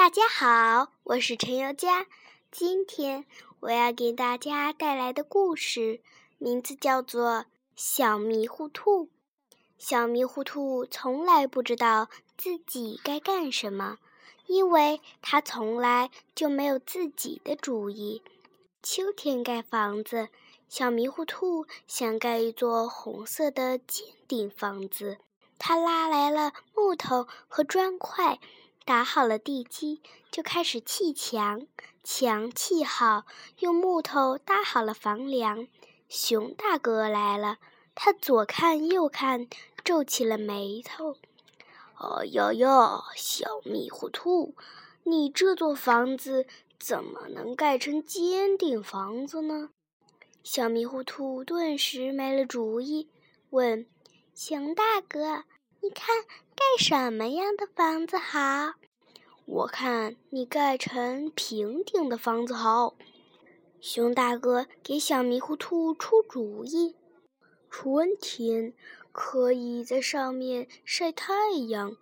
大家好，我是陈宥嘉。今天我要给大家带来的故事名字叫做《小迷糊兔》。小迷糊兔从来不知道自己该干什么，因为它从来就没有自己的主意。秋天盖房子，小迷糊兔想盖一座红色的尖顶房子。他拉来了木头和砖块。打好了地基，就开始砌墙。墙砌好，用木头搭好了房梁。熊大哥来了，他左看右看，皱起了眉头。哦哟哟，小迷糊兔，你这座房子怎么能盖成尖顶房子呢？小迷糊兔顿时没了主意，问熊大哥。你看盖什么样的房子好？我看你盖成平顶的房子好。熊大哥给小迷糊兔出主意：春天可以在上面晒太阳，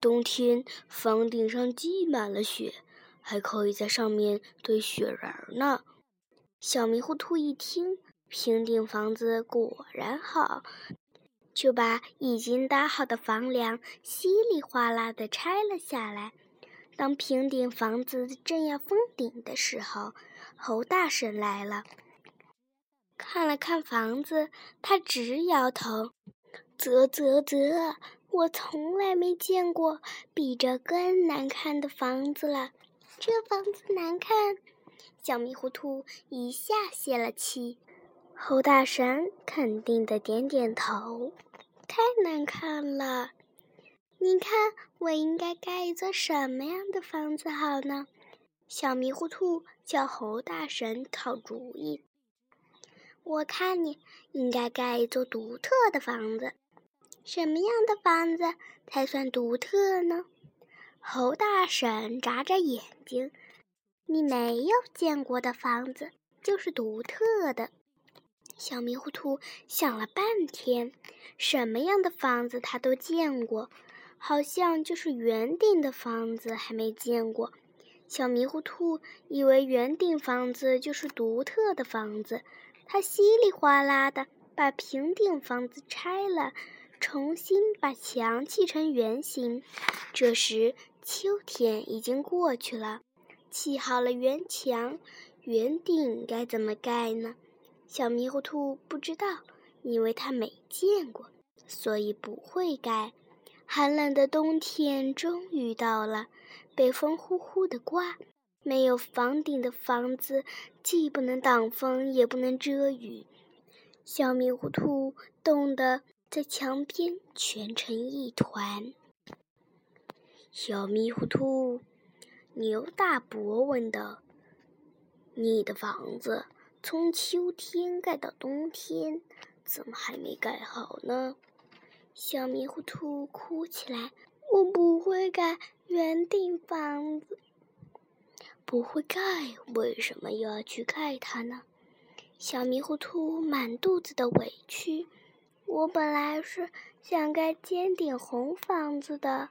冬天房顶上积满了雪，还可以在上面堆雪人呢。小迷糊兔一听，平顶房子果然好。就把已经搭好的房梁稀里哗啦地拆了下来。当平顶房子正要封顶的时候，猴大婶来了，看了看房子，他直摇头：“啧啧啧，我从来没见过比这更难看的房子了。这房子难看。”小迷糊兔一下泄了气。猴大神肯定的点点头，太难看了。你看，我应该盖一座什么样的房子好呢？小迷糊兔叫猴大神讨主意。我看你应该盖一座独特的房子。什么样的房子才算独特呢？猴大婶眨眨眼睛，你没有见过的房子就是独特的。小迷糊兔想了半天，什么样的房子他都见过，好像就是圆顶的房子还没见过。小迷糊兔以为圆顶房子就是独特的房子，他稀里哗啦的把平顶房子拆了，重新把墙砌成圆形。这时秋天已经过去了，砌好了圆墙，圆顶该怎么盖呢？小迷糊兔不知道，因为它没见过，所以不会盖。寒冷的冬天终于到了，北风呼呼的刮，没有房顶的房子既不能挡风，也不能遮雨。小迷糊兔冻得在墙边蜷成一团。小迷糊兔，牛大伯问道：“你的房子？”从秋天盖到冬天，怎么还没盖好呢？小迷糊兔哭起来：“我不会盖圆顶房子，不会盖，为什么又要去盖它呢？”小迷糊兔满肚子的委屈：“我本来是想盖尖顶红房子的，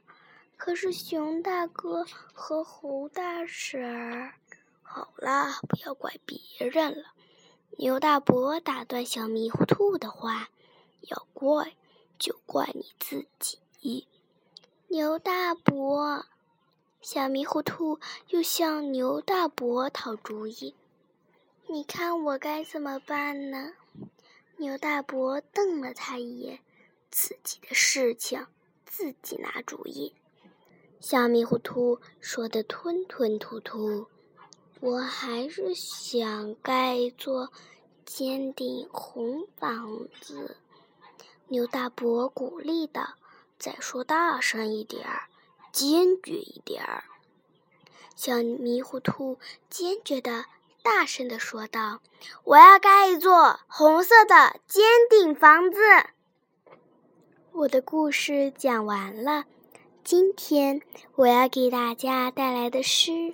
可是熊大哥和猴大婶儿……好啦，不要怪别人了。”牛大伯打断小迷糊兔的话：“要怪就怪你自己。”牛大伯，小迷糊兔又向牛大伯讨主意：“你看我该怎么办呢？”牛大伯瞪了他一眼：“自己的事情自己拿主意。”小迷糊兔说的吞吞吐吐。我还是想盖一座尖顶红房子。牛大伯鼓励道：“再说大声一点儿，坚决一点儿。”小迷糊兔坚决的、大声的说道：“我要盖一座红色的尖顶房子。”我的故事讲完了。今天我要给大家带来的诗。